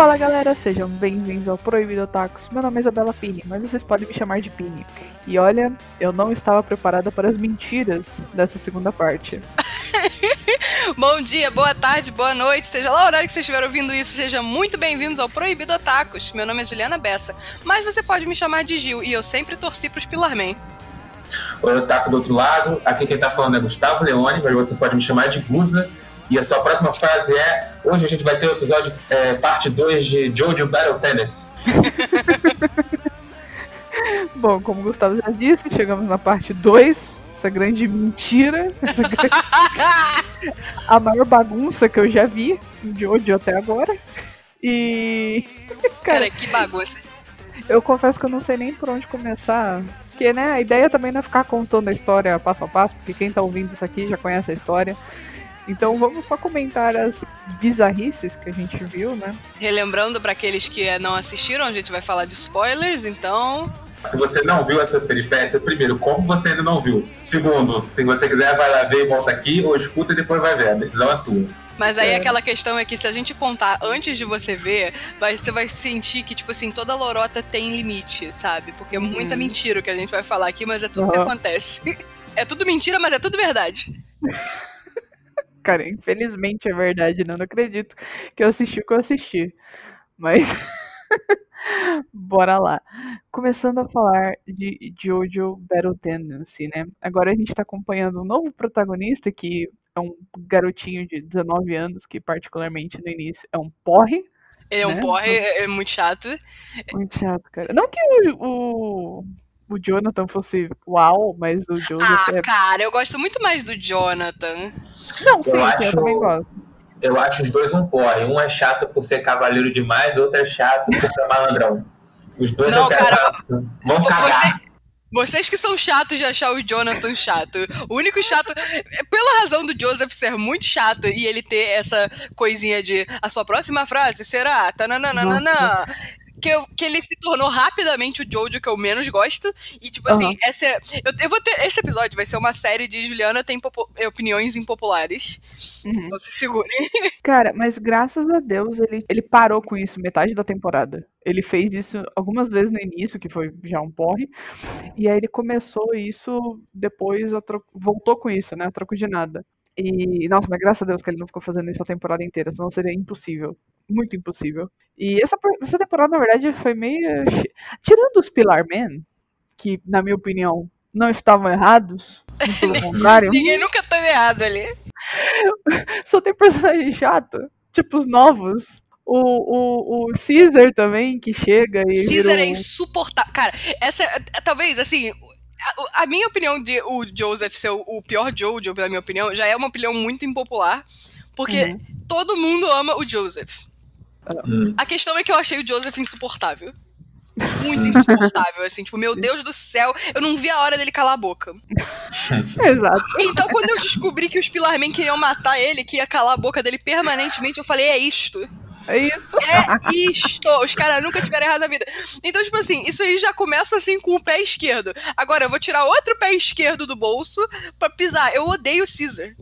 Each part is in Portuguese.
Fala galera, sejam bem-vindos ao Proibido Tacos. Meu nome é Isabela Pini, mas vocês podem me chamar de Pini. E olha, eu não estava preparada para as mentiras dessa segunda parte. Bom dia, boa tarde, boa noite, seja lá o horário que vocês estiver ouvindo isso, sejam muito bem-vindos ao Proibido Tacos. Meu nome é Juliana Bessa, mas você pode me chamar de Gil e eu sempre torci pros Pilarman. Oi, eu taco do outro lado. Aqui quem tá falando é Gustavo Leone, mas você pode me chamar de Guza. E a sua próxima frase é: Hoje a gente vai ter o episódio é, parte 2 de Jojo Battle Tennis. Bom, como o Gustavo já disse, chegamos na parte 2. Essa grande mentira. Essa grande... a maior bagunça que eu já vi de Jojo até agora. E. Cara, Cara, que bagunça. Eu confesso que eu não sei nem por onde começar. Porque, né, a ideia também não é ficar contando a história passo a passo, porque quem tá ouvindo isso aqui já conhece a história. Então vamos só comentar as bizarrices que a gente viu, né? Relembrando para aqueles que não assistiram, a gente vai falar de spoilers, então. Se você não viu essa peripécia, primeiro, como você ainda não viu? Segundo, se você quiser, vai lá ver e volta aqui, ou escuta e depois vai ver. A decisão é sua. Mas aí é. aquela questão é que se a gente contar antes de você ver, vai, você vai sentir que, tipo assim, toda lorota tem limite, sabe? Porque é muita uhum. mentira o que a gente vai falar aqui, mas é tudo uhum. que acontece. É tudo mentira, mas é tudo verdade. Cara, infelizmente é verdade, não, não acredito que eu assisti o que eu assisti. Mas. Bora lá. Começando a falar de Jojo Battle Tendency, né? Agora a gente tá acompanhando um novo protagonista que é um garotinho de 19 anos, que particularmente no início é um porre. Ele é um né? porre, é, é muito chato. Muito chato, cara. Não que o, o o Jonathan fosse uau, mas o Joseph ah, é... cara, eu gosto muito mais do Jonathan. Não, sim, eu, acho, eu também gosto. Eu acho os dois um porre. Um é chato por ser cavaleiro demais, outro é chato por ser malandrão. Os dois Não, cara, vão cagar. Você... Vocês que são chatos de achar o Jonathan chato. O único chato. Pela razão do Joseph ser muito chato e ele ter essa coisinha de. A sua próxima frase será. Tananana que, eu, que ele se tornou rapidamente o Jojo que eu menos gosto. E, tipo assim, uhum. essa, eu, eu vou ter, esse episódio vai ser uma série de Juliana tem opiniões impopulares. Uhum. Então se segurem. Cara, mas graças a Deus ele, ele parou com isso metade da temporada. Ele fez isso algumas vezes no início, que foi já um porre. E aí ele começou isso depois, voltou com isso, né? A troco de nada. E, nossa, mas graças a Deus que ele não ficou fazendo isso a temporada inteira, senão seria impossível. Muito impossível. E essa, essa temporada, na verdade, foi meio. Tirando os Pilar Men, que, na minha opinião, não estavam errados, pelo contrário. Ninguém nunca teve errado ali. Só tem personagem chato, tipo os novos. O, o, o Caesar também, que chega e. Caesar virou... é insuportável. Cara, essa. É, talvez, assim, a, a, minha opinião de o Joseph ser o, o, pior Jojo, pela minha opinião, já é uma opinião muito impopular. Porque uhum. todo mundo ama o Joseph. Uhum. A questão é que eu achei o Joseph insuportável. Muito insuportável, assim, tipo, meu Deus do céu, eu não vi a hora dele calar a boca. Exato. Então, quando eu descobri que os Pilarmen queriam matar ele, que ia calar a boca dele permanentemente, eu falei, é isto. É isso. É isto. Os caras nunca tiveram errado na vida. Então, tipo assim, isso aí já começa assim com o pé esquerdo. Agora, eu vou tirar outro pé esquerdo do bolso pra pisar. Eu odeio o Caesar.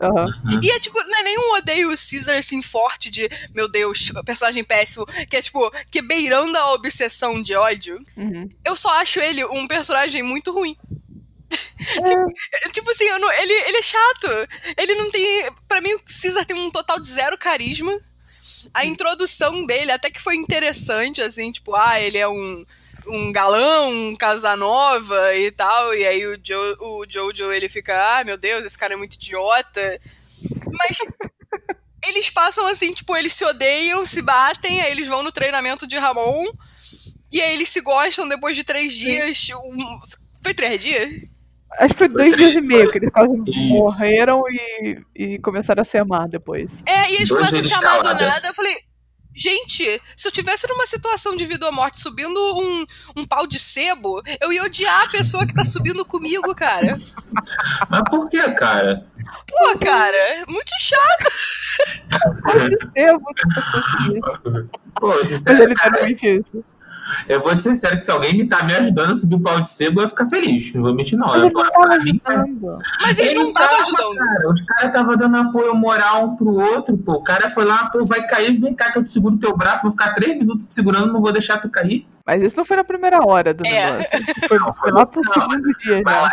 Uhum. E é tipo, não é nenhum odeio o Caesar assim forte de, meu Deus, personagem péssimo, que é tipo, que beirando a obsessão de ódio. Uhum. Eu só acho ele um personagem muito ruim. É. tipo, tipo, assim, não, ele, ele é chato. Ele não tem. para mim, o Caesar tem um total de zero carisma a introdução dele até que foi interessante, assim, tipo, ah, ele é um, um galão, um Casanova e tal, e aí o, jo, o Jojo, ele fica, ah, meu Deus, esse cara é muito idiota. Mas eles passam assim, tipo, eles se odeiam, se batem, aí eles vão no treinamento de Ramon, e aí eles se gostam depois de três dias. Um, foi três dias? Acho que foi dois dias e meio que eles quase Isso. morreram e, e começaram a se amar depois. É, e eles dois começam a se amar do nada. Eu falei, gente, se eu tivesse numa situação de vida ou morte subindo um, um pau de sebo, eu ia odiar a pessoa que tá subindo comigo, cara. Mas por que, cara? Pô, cara, muito chato. Pau de sebo, Pô, isso Mas é literalmente isso. Eu vou ser sincero que se alguém me tá me ajudando a subir o pau de sebo, eu ia ficar feliz. Não vou mentir, não. Mas Eu, não pra tava mim. Mas ele, não tava ajudando. Cara, os caras estavam dando apoio moral um pro outro, pô. O cara foi lá, pô, vai cair, vem cá que eu te seguro teu braço, vou ficar três minutos te segurando, não vou deixar tu cair. Mas isso não foi na primeira hora do É. negócio. Foi, foi lá pro Não. segundo dia Vai já. lá.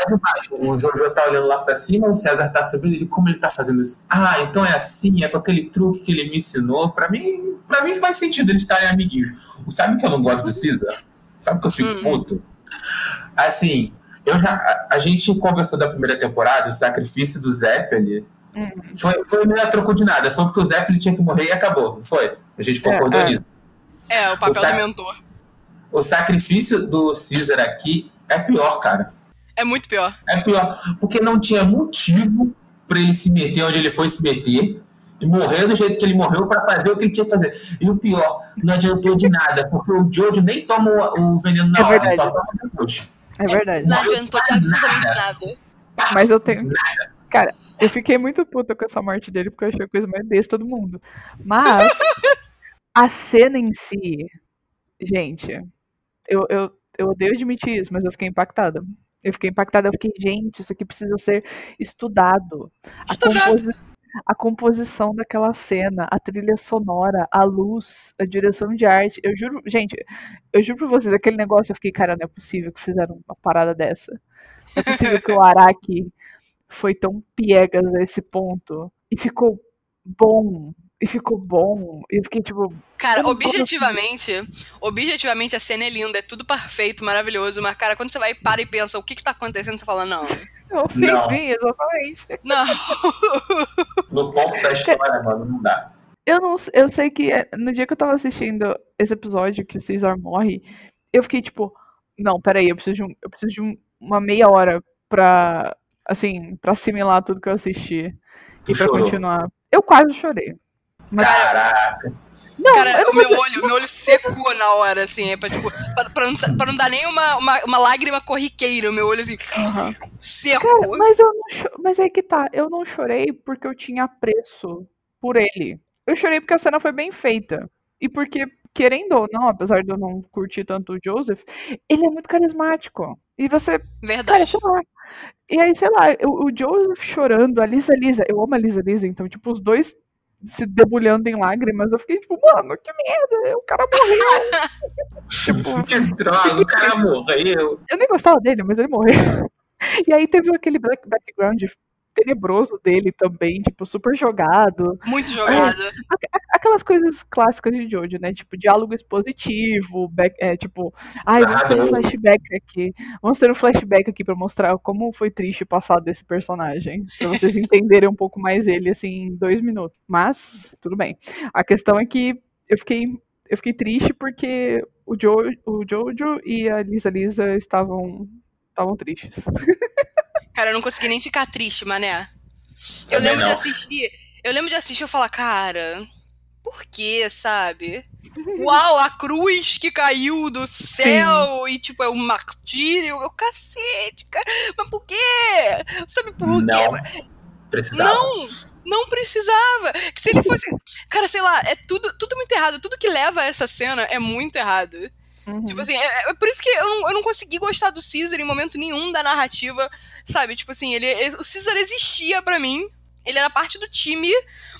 O Jojo tá olhando lá pra cima, o César tá subindo. Ele, como ele tá fazendo isso? Ah, então é assim, é com aquele truque que ele me ensinou. Pra mim, pra mim faz sentido eles estarem amiguinhos. Sabe que eu não gosto do César? Sabe que eu fico Hum. puto? Assim, eu já, a, a gente conversou da primeira temporada, o sacrifício do Zeppelin. Hum. Foi, foi meio a troco de nada, só porque o Zeppelin tinha que morrer e acabou, não foi? A gente concordou É, é. nisso. É, o papel O sac- do mentor. O sacrifício do Caesar aqui é pior, cara. É muito pior. É pior, porque não tinha motivo pra ele se meter onde ele foi se meter e morrer do jeito que ele morreu pra fazer o que ele tinha que fazer. E o pior, não adiantou de nada, porque o Jojo nem toma o, o veneno na É hora, verdade. só toma depois. É verdade. Não adiantou de absolutamente nada. Mas eu tenho. Cara, eu fiquei muito puta com essa morte dele porque eu achei a coisa mais besta do mundo. Mas a cena em si, gente, eu, eu, eu odeio admitir isso, mas eu fiquei impactada. Eu fiquei impactada, eu fiquei, gente, isso aqui precisa ser estudado. A, Estudado. composi- a composição daquela cena, a trilha sonora, a luz, a direção de arte. Eu juro, gente, eu juro pra vocês, aquele negócio eu fiquei, cara, não é possível que fizeram uma parada dessa. Não é possível que o Araki foi tão piegas a esse ponto. E ficou bom. E ficou bom. E eu fiquei tipo. Cara, objetivamente, objetivamente a cena é linda, é tudo perfeito, maravilhoso, mas, cara, quando você vai e para e pensa o que que tá acontecendo, você fala, não, Eu sei, Não. sim, exatamente. não. No ponto da história, mano, não dá. Eu não eu sei que é, no dia que eu tava assistindo esse episódio que o Caesar morre, eu fiquei tipo, não, peraí, eu preciso de, um, eu preciso de um- uma meia hora pra, assim, pra assimilar tudo que eu assisti Tu e pra chorou. continuar. Eu quase chorei. Mas, Caraca. não, Cara, eu não o meu olho, o meu olho secou na hora, assim, é pra, tipo, pra, pra não, pra não dar nem uma, uma, uma lágrima corriqueira, o meu olho, assim, Aham. seco. Cara, mas eu não cho- mas aí que tá, eu não chorei porque eu tinha apreço por ele. Eu chorei porque a cena foi bem feita. E porque, querendo ou não, apesar de eu não curtir tanto o Joseph, ele é muito carismático. E você, cara, Verdade. sei lá. E aí, sei lá, o, o Joseph chorando, a Lisa Lisa, eu amo a Lisa Lisa, então, tipo, os dois se debulhando em lágrimas, eu fiquei tipo, mano, que merda, o cara morreu. tipo, Que droga, o cara morreu. eu nem gostava dele, mas ele morreu. E aí teve aquele background tenebroso dele também, tipo, super jogado. Muito jogado. Aquelas coisas clássicas de Jojo, né? Tipo, diálogo expositivo, back- é, tipo, ai, vamos ter um flashback aqui. Vamos ter um flashback aqui pra mostrar como foi triste o passado desse personagem. Pra vocês entenderem um pouco mais ele, assim, em dois minutos. Mas, tudo bem. A questão é que eu fiquei, eu fiquei triste porque o, jo, o Jojo e a Lisa Lisa estavam, estavam tristes. Cara, eu não consegui nem ficar triste, mané. Eu Também lembro de não. assistir. Eu lembro de assistir e eu falar, cara, por quê, sabe? Uau, a cruz que caiu do céu e, tipo, é um martírio. Eu, cacete, cara. Mas por quê? Sabe por quê? Não. Precisava. Não, não precisava. Que Se ele fosse. Cara, sei lá, é tudo, tudo muito errado. Tudo que leva a essa cena é muito errado. Uhum. Tipo assim, é, é por isso que eu não, eu não consegui gostar do Caesar em momento nenhum da narrativa. Sabe? Tipo assim, ele, ele- o Caesar existia pra mim. Ele era parte do time,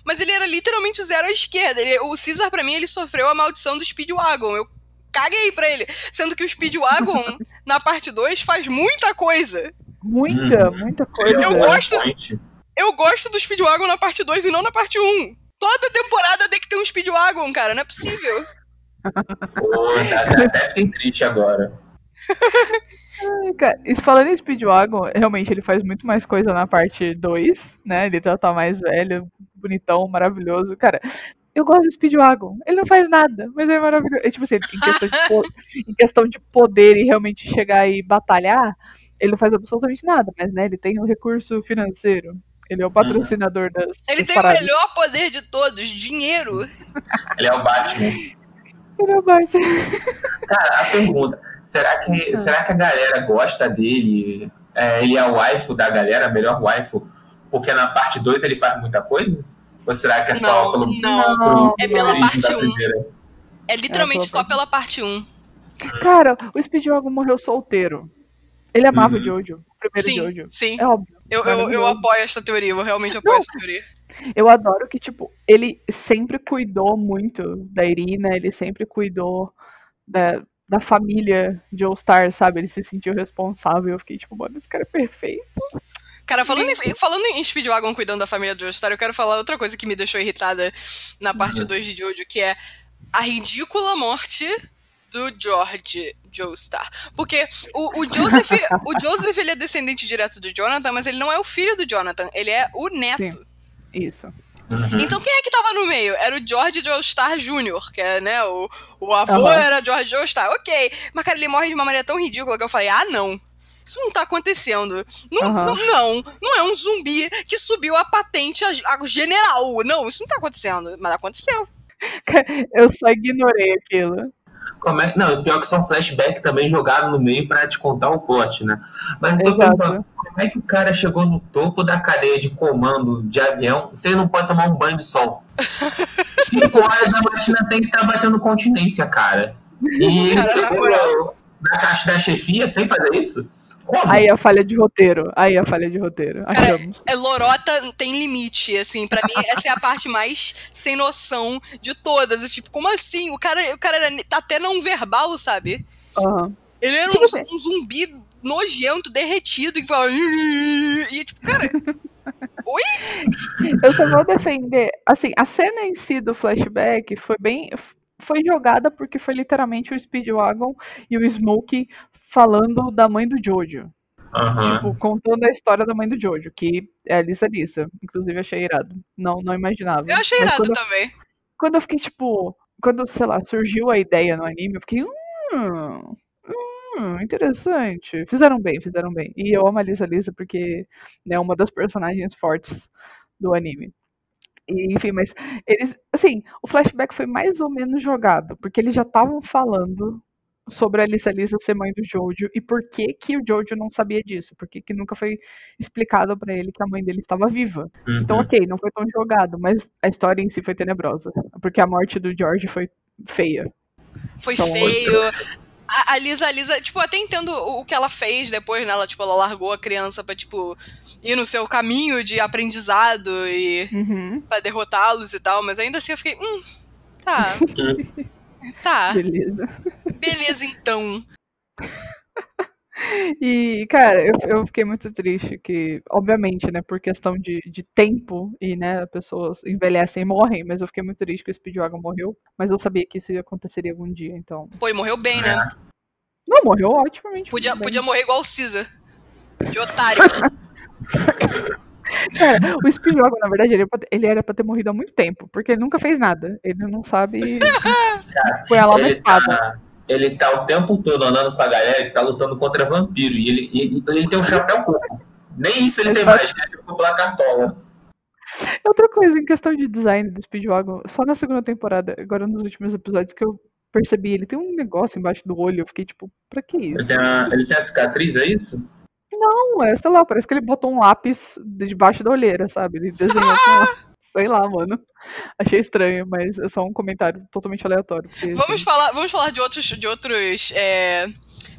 mas ele era literalmente o zero à esquerda. Ele- o Caesar, pra mim, ele sofreu a maldição do Speedwagon. Eu caguei pra ele. Sendo que o Speedwagon, na parte 2, faz muita coisa. Muita, Uhum. muita coisa. um Eu gosto- point. Eu gosto do Speedwagon na parte 2 e não na parte 1. Toda temporada tem que ter um Speedwagon, cara. Não é possível. Pô, até até fiquei triste agora. Ai, cara, E falando em Speedwagon, realmente ele faz muito mais coisa na parte 2, né? Ele já tá mais velho, bonitão, maravilhoso. Cara, eu gosto do Speedwagon. Ele não faz nada, mas é maravilhoso. É, tipo assim, em questão, de em questão de poder e realmente chegar e batalhar, ele não faz absolutamente nada, mas né, ele tem o recurso financeiro. Ele é o patrocinador das, Ele das tem o paradas. melhor poder de todos, dinheiro. Ele é o Batman. Ele é o Batman. Cara, a pergunta: será que, será que a galera gosta dele? É, ele é o waifu da galera, melhor waifu, porque na parte 2 ele faz muita coisa? Ou será que é só Não, pelo. não. Não, É pela parte da um. primeira? É literalmente É, só pela parte 1. Cara, o Speedwagon morreu solteiro. Ele amava Uhum. o Jojo, o primeiro Sim, Jojo. sim. É óbvio. Eu, eu, eu apoio esta teoria, eu realmente apoio Não. essa teoria. Eu adoro que, tipo, ele sempre cuidou muito da Irina, ele sempre cuidou da, da família de All Star, sabe? Ele se sentiu responsável. Eu fiquei, tipo, mano, esse cara é perfeito. Cara, falando em, falando em Speedwagon cuidando da família do Joestar, eu quero falar outra coisa que me deixou irritada na parte Uhum. 2 de Jojo, que é a ridícula morte do George Joestar. Porque o, o Joseph, o Joseph ele é descendente direto do Jonathan, mas ele não é o filho do Jonathan, ele é o neto. Sim. Isso. Uhum. Então quem é que tava no meio? Era o George Joestar Jr., que é, né, o, o avô Aham. era George Joestar, ok. Mas, cara, ele morre de uma maneira tão ridícula que eu falei, ah, não. Isso não tá acontecendo. Não, Aham. não, não, não é um zumbi que subiu a patente a, a general. Não, isso não tá acontecendo. Mas aconteceu. Eu só ignorei aquilo. Como é... Não, pior que são flashback também jogado no meio pra te contar o plot, né? Mas eu tô perguntando, como é que o cara chegou no topo da cadeia de comando de avião ele não pode tomar um banho de sol? Cinco horas a máquina tem que estar batendo continência, cara. E ele na caixa da chefia sem fazer isso? Como? Aí a falha de roteiro. Aí a falha de roteiro. Cara, Achamos. É, Lorota tem limite, assim. Pra mim, essa é a parte mais sem noção de todas. Tipo, como assim? O cara, o cara era, tá até não verbal, sabe? Aham. Ele era Tipo um, um zumbi nojento, derretido, e falava. E tipo, cara. Eu só vou defender. Assim, a cena em si do flashback foi bem. Foi jogada porque foi literalmente o Speedwagon e o Smokey falando da mãe do Jojo. Aham. Tipo, contando a história da mãe do Jojo, que é a Lisa Lisa. Inclusive, achei irado. Não, não imaginava. Eu achei Mas irado quando, também. quando eu fiquei, tipo. Quando, sei lá, surgiu a ideia no anime, eu fiquei. Hum, hum, interessante. Fizeram bem, fizeram bem. E eu amo a Lisa Lisa porque é uma das personagens fortes do anime. E, enfim, mas eles. Assim, o flashback foi mais ou menos jogado, porque eles já estavam falando sobre a Lisa Lisa ser mãe do Jojo e por que que o Jojo não sabia disso, porque que nunca foi explicado pra ele que a mãe dele estava viva. Então, Uhum. ok, não foi tão jogado, mas a história em si foi tenebrosa, porque a morte do George foi feia. Foi Então, feio. A, a Lisa, a Lisa, tipo, até entendo o o que ela fez depois, né? Ela, tipo, ela largou a criança pra, tipo, ir no seu caminho de aprendizado e Uhum, pra derrotá-los e tal, mas ainda assim eu fiquei, hum, tá. tá, beleza. Beleza então. E, cara, eu, eu fiquei muito triste que, obviamente, né, por questão de, de tempo e, né, pessoas envelhecem e morrem, mas eu fiquei muito triste que o Speedwagon morreu, mas eu sabia que isso aconteceria algum dia, então... Pô, e morreu bem, né? Não, morreu otimamente. Podia, podia morrer igual o Caesar. De otário. Cara, o Speedwagon, na verdade, ele, ele era pra ter morrido há muito tempo, porque ele nunca fez nada. Ele não sabe... Foi lá na Ele espada. Ele tá o tempo todo andando com a galera que tá lutando contra vampiro. E ele, ele, ele tem um chapéu coco. Nem isso ele tem mais, né? Ele ficou cartola. Outra coisa, em questão de design do Speedwagon, só na segunda temporada, agora nos últimos episódios que eu percebi, ele tem um negócio embaixo do olho, eu fiquei tipo, pra que Ele isso? tem, a, ele tem a cicatriz, é isso? Não, é, sei lá, parece que ele botou um lápis debaixo da olheira, sabe? Ele desenhou com... Sei lá, mano. Achei estranho, mas é só um comentário totalmente aleatório. porque, Vamos assim, falar, vamos falar de outros, de outros é,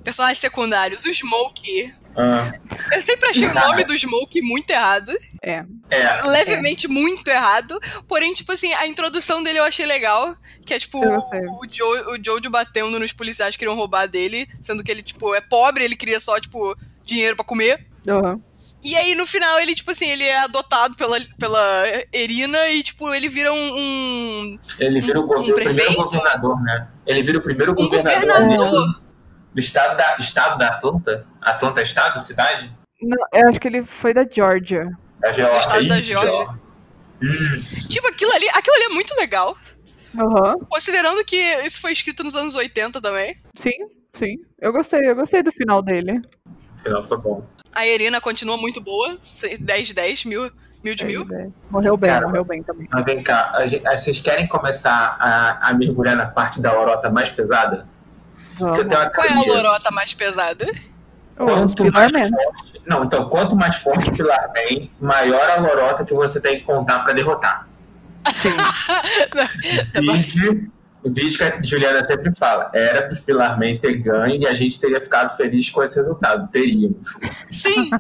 personagens secundários. O Smoke. Ah, Eu sempre achei o nome do Smoke muito errado. É, é. levemente muito errado. Porém, tipo assim, a introdução dele eu achei legal. Que é tipo o, Joe, o Jojo batendo nos policiais que queriam roubar dele. Sendo que ele, tipo, é pobre, ele queria só, tipo, dinheiro pra comer. aham. E aí, no final, ele, tipo assim, ele é adotado pela, pela Erina e, tipo, ele vira um. um, Ele vira o, Um governo, o primeiro governador, né? Ele vira o primeiro um governador, governador. do estado da, estado da Atlanta. Atlanta é estado, cidade? Não, eu acho que ele foi da Georgia. Da Geórgia. estado da Isso, Geórgia. Isso. Tipo, aquilo ali, aquilo ali é muito legal. Aham. Considerando que isso foi escrito nos anos 80 também. Sim, sim. Eu gostei, eu gostei do final dele. O final foi bom. A Erina continua muito boa. 10 de 10, mil, mil de mil. É, Morreu bem, Cara, morreu bem também. Mas vem cá, a gente- vocês querem começar a, a mergulhar na parte da lorota mais pesada? Qual é a lorota mais pesada? Quanto mais forte, não, então, quanto mais forte o Pilar Man, maior a lorota que você tem que contar pra derrotar. Sim. Tá O vídeo que a Juliana sempre fala, era para os Pilarman ter ganho e a gente teria ficado feliz com esse resultado. Teríamos. Sim,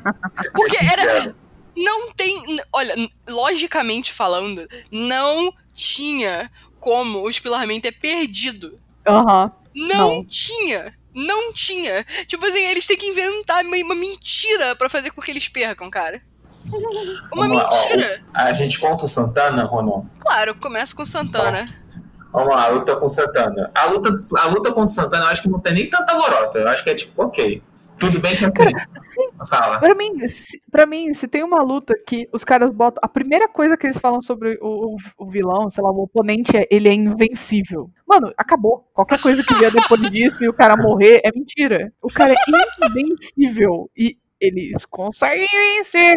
porque era. Não tem. Olha, logicamente falando, não tinha como os Pilarman ter perdido. Aham. Não, Não. tinha. Não tinha. Tipo assim, eles têm que inventar uma, uma mentira pra fazer com que eles percam, cara. Uma Vamos lá, ó, mentira. A gente conta o Santana, Ronon? Claro, começa com o Santana. Vamos lá, a luta com o Santana. A luta, a luta contra o Santana, eu acho que não tem nem tanta lorota. Eu acho que é tipo, ok. Tudo bem que é assim. Fala. Pra mim, se, pra mim, se tem uma luta que os caras botam. A primeira coisa que eles falam sobre o, o, o vilão, sei lá, o oponente é ele é invencível. Mano, acabou. Qualquer coisa que vier depois disso e o cara morrer é mentira. O cara é invencível. E eles conseguem vencer.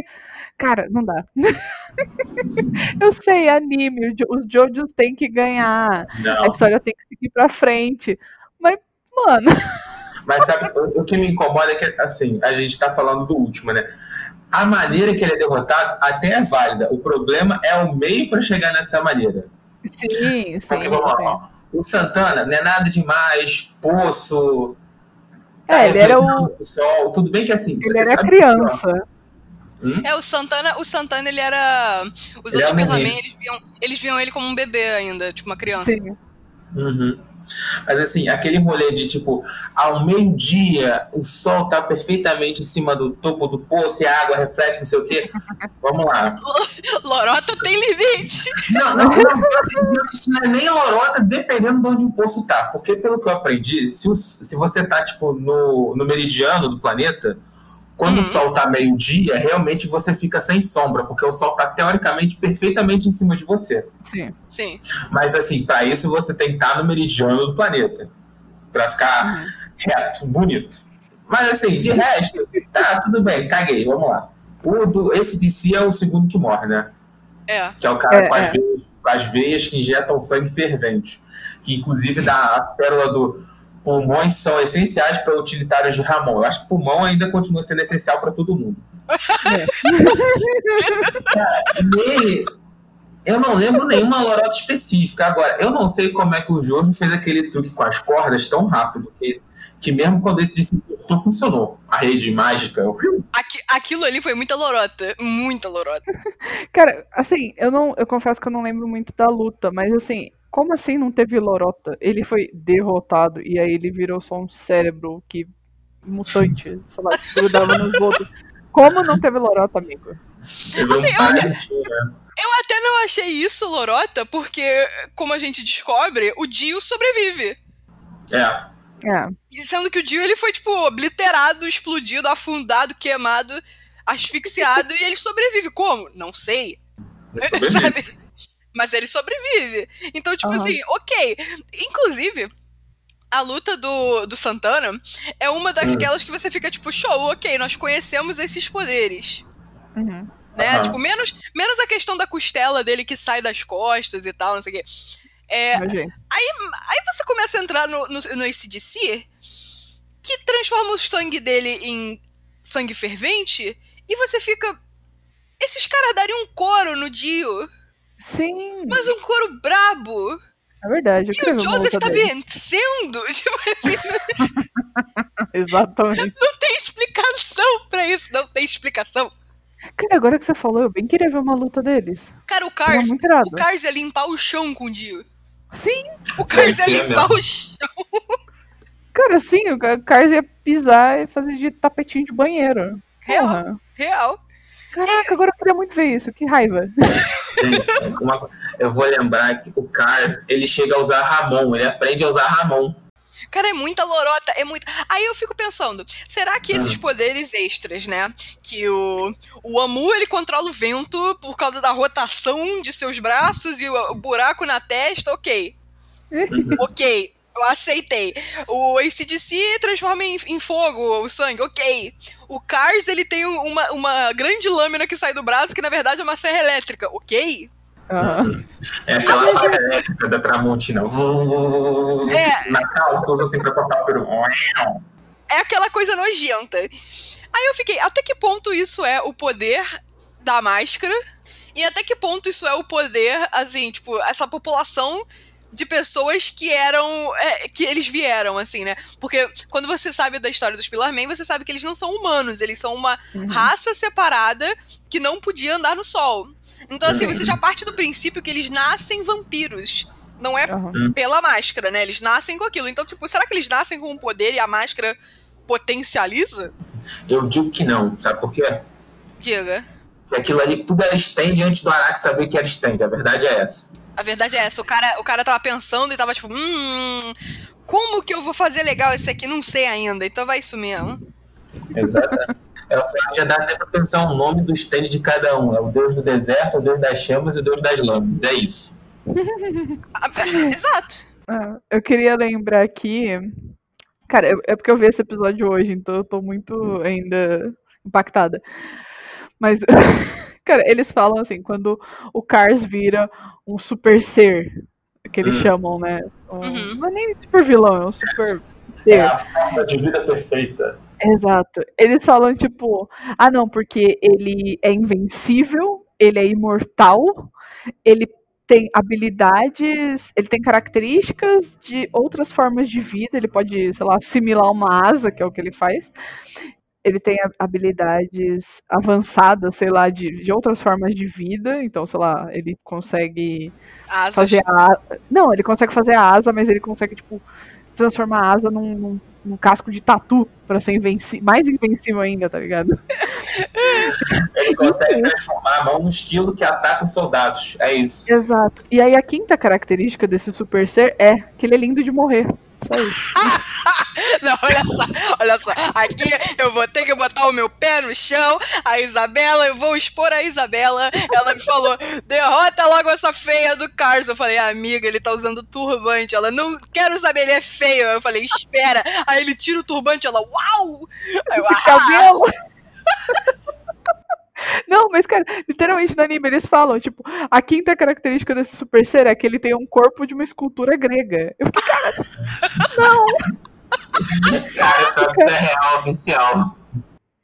Cara, não dá. Eu sei, anime, o Jo- os Jojos têm que ganhar. A Não. história tem que seguir pra frente. Mas, mano. Mas sabe, o, que me incomoda é que, assim, a gente tá falando do último, né? A maneira que ele é derrotado até é válida. O problema é o meio pra chegar nessa maneira. Sim, sim. Porque, vamos lá. O Santana não é nada demais, poço. tá É, ele era o. Sol. Tudo bem que assim. Ele era sabe criança. É, o Santana, o Santana, ele era. Os Ele outros menino. eles viam, eles viam ele como um bebê ainda, tipo uma criança. Sim. Uhum. Mas assim, aquele rolê de tipo, ao meio-dia, o sol tá perfeitamente em cima do topo do poço e a água reflete, não sei o quê. Vamos lá. Lorota tem limite. Não, não, não, isso não é nem lorota, dependendo de onde o poço tá. Porque pelo que eu aprendi, se, se você tá, tipo, no, no meridiano do planeta, quando Uhum. o sol tá meio-dia, realmente você fica sem sombra, porque o sol tá teoricamente perfeitamente em cima de você. Sim. Sim. Mas assim, para isso você tem que estar no meridiano do planeta. Pra ficar reto, bonito. Mas assim, de resto, tá, tudo bem, caguei, vamos lá. O do, esse de si é o segundo que morre, né? É. Que é o cara É, com, as é. veias, com as veias que injetam sangue fervente. Que inclusive dá a pérola do pulmões são essenciais para utilitários de Ramon. Eu acho que pulmão ainda continua sendo essencial para todo mundo. Cara, nele, eu não lembro nenhuma lorota específica. Agora, eu não sei como é que o Jojo fez aquele truque com as cordas tão rápido que, que mesmo quando esse desinfectou, funcionou. A rede mágica. eu- Aqui- aquilo ali foi muita lorota. Muita lorota. Cara, assim, eu não, eu confesso que eu não lembro muito da luta, mas assim, como assim não teve Lorota? Ele foi derrotado e aí ele virou só um cérebro que mutante, sei lá, que grudava nos outros. Como não teve Lorota, amigo? Teve um Assim, eu- parentinho, né? Eu até não achei isso lorota, porque, como a gente descobre, o Dio sobrevive. É. É, E Sendo que o Dio ele foi, tipo, obliterado, explodido, afundado, queimado, asfixiado, e ele sobrevive. Como? Não sei. ele sobrevive. Sabe? Mas ele sobrevive. Então, tipo Aham. assim, ok. Inclusive, a luta do, do Santana é uma daquelas que você fica, tipo, show, ok, nós conhecemos esses poderes. uhum. Né? Aham. Tipo, menos, menos a questão da costela dele que sai das costas e tal, não sei o quê. É, Nojento. Aí você começa a entrar no, no, no ACDC, que transforma o sangue dele em sangue fervente, e você fica. Esses caras dariam um coro no Dio, Sim, mas um coro brabo. é verdade. Eu E o Joseph tá dele. vencendo. Tipo assim, Exatamente. não tem explicação pra isso, não tem explicação. Cara, agora que você falou, eu bem queria ver uma luta deles. Cara, o Cars, o Cars ia limpar o chão com o Dio. Sim, O Cars ser limpar mesmo. o chão. cara, sim, o Ca- Cars ia pisar e fazer de tapetinho de banheiro. Real, Porra. real. Caraca, agora eu queria muito ver isso, que raiva. Gente, uma- eu vou lembrar que o Cars, ele chega a usar Ramon, ele aprende a usar Ramon. Cara, é muita lorota, é muito. Aí eu fico pensando, será que esses Ah. poderes extras, né? Que o, o Amu ele controla o vento por causa da rotação de seus braços e o, o buraco na testa, ok. ok, eu aceitei. O ACDC transforma em, em fogo o sangue, ok. O Cars ele tem um, uma, uma grande lâmina que sai do braço que na verdade é uma serra elétrica, ok. Aham. É aquela faca elétrica da Tramontina. É. Na cal, usa assim pra cortar o peru. é aquela coisa nojenta. Aí eu fiquei, até que ponto isso é o poder da máscara? E até que ponto isso é o poder, assim, tipo, essa população de pessoas que eram. É, que eles vieram, assim, né? Porque quando você sabe da história dos Pillar Man, você sabe que eles não são humanos, eles são uma Uhum. raça separada que não podia andar no sol. Então, assim, você já parte do princípio que eles nascem vampiros. Não é Aham. pela máscara, né? Eles nascem com aquilo. Então, tipo, será que eles nascem com um poder e a máscara potencializa? Eu digo que não, sabe por quê? Diga. Porque aquilo ali tudo era stand antes do Araque saber que era stand. A verdade é essa. A verdade é essa, o cara, o cara tava pensando e tava tipo, hum, como que eu vou fazer legal esse aqui? Não sei ainda, então vai isso mesmo. Exatamente. É já dá até pra pensar o nome do stand de cada um. É o deus do deserto, o deus das chamas e o deus das lâminas. É isso. Ah, é, Exato. Ah, eu queria lembrar aqui. Cara, é- é porque eu vi esse episódio hoje, então eu tô muito ainda impactada. Mas, cara, eles falam assim, quando o Cars vira um super ser, que eles Hum. chamam, né? Um- Uhum. Não é nem super vilão, é um super É ser. a forma de vida perfeita. Exato. Eles falam, tipo, ah, não, porque ele é invencível, ele é imortal, ele tem habilidades, ele tem características de outras formas de vida, ele pode, sei lá, assimilar uma asa, que é o que ele faz. Ele tem ha- habilidades avançadas, sei lá, de, de outras formas de vida, então, sei lá, ele consegue Asas. fazer a Não, ele consegue fazer a asa, mas ele consegue, tipo, transformar a asa num, num, num casco de tatu pra ser invenci... mais invencível ainda, tá ligado? Ele consegue transformar a mão no estilo que ataca os soldados. É isso. Exato. E aí a quinta característica desse super ser é que ele é lindo de morrer. Só isso. Não, olha só, olha só. Aqui eu vou ter que botar o meu pé no chão. A Isabela, eu vou expor a Isabela. Ela me falou: derrota logo essa feia do Carlos. Eu falei, amiga, ele tá usando turbante. Ela, não quero saber, ele é feio. Eu falei, espera. Aí ele tira o turbante, ela, uau! Aí eu, Esse "Ah!" cabelo! Não, mas, cara, literalmente no anime eles falam, tipo, a quinta característica desse super ser é que ele tem um corpo de uma escultura grega. Eu fiquei, Cara, tá é real oficial.